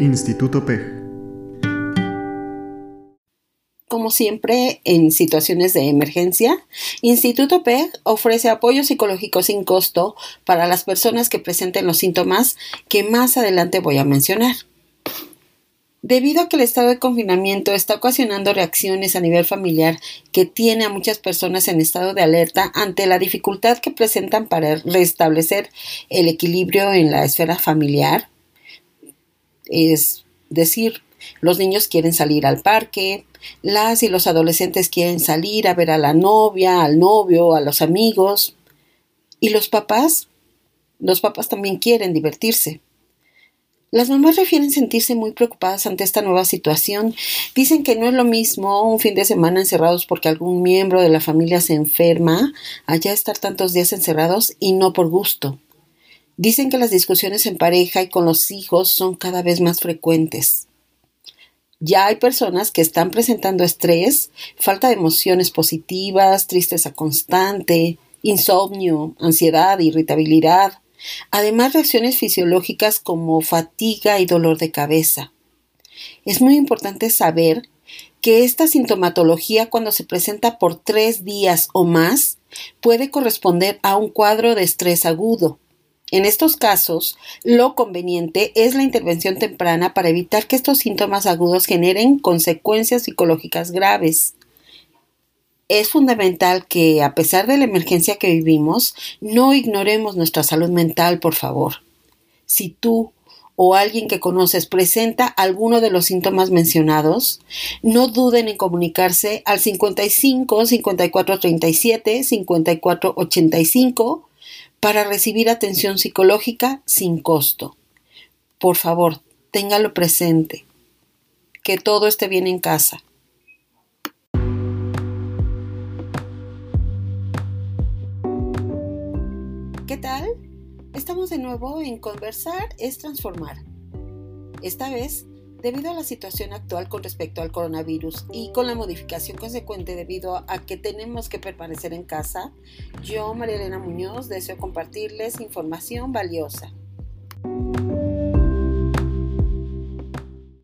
Instituto PEG. Como siempre, en situaciones de emergencia, Instituto PEG ofrece apoyo psicológico sin costo para las personas que presenten los síntomas que más adelante voy a mencionar. Debido a que el estado de confinamiento está ocasionando reacciones a nivel familiar que tiene a muchas personas en estado de alerta ante la dificultad que presentan para restablecer el equilibrio en la esfera familiar, es decir, los niños quieren salir al parque, las y los adolescentes quieren salir a ver a la novia, al novio, a los amigos, y los papás, los papás también quieren divertirse. Las mamás refieren sentirse muy preocupadas ante esta nueva situación. Dicen que no es lo mismo un fin de semana encerrados porque algún miembro de la familia se enferma, allá estar tantos días encerrados y no por gusto. Dicen que las discusiones en pareja y con los hijos son cada vez más frecuentes. Ya hay personas que están presentando estrés, falta de emociones positivas, tristeza constante, insomnio, ansiedad, irritabilidad, Además, reacciones fisiológicas como fatiga y dolor de cabeza. Es muy importante saber que esta sintomatología cuando se presenta por tres días o más puede corresponder a un cuadro de estrés agudo. En estos casos, lo conveniente es la intervención temprana para evitar que estos síntomas agudos generen consecuencias psicológicas graves es fundamental que, a pesar de la emergencia que vivimos, no ignoremos nuestra salud mental, por favor. Si tú o alguien que conoces presenta alguno de los síntomas mencionados, no duden en comunicarse al 55 54 37 54 85 para recibir atención psicológica sin costo. Por favor, téngalo presente. Que todo esté bien en casa. ¿Qué tal? Estamos de nuevo en Conversar es Transformar. Esta vez, debido a la situación actual con respecto al coronavirus y con la modificación consecuente debido a que tenemos que permanecer en casa, yo, María Elena Muñoz, deseo compartirles información valiosa.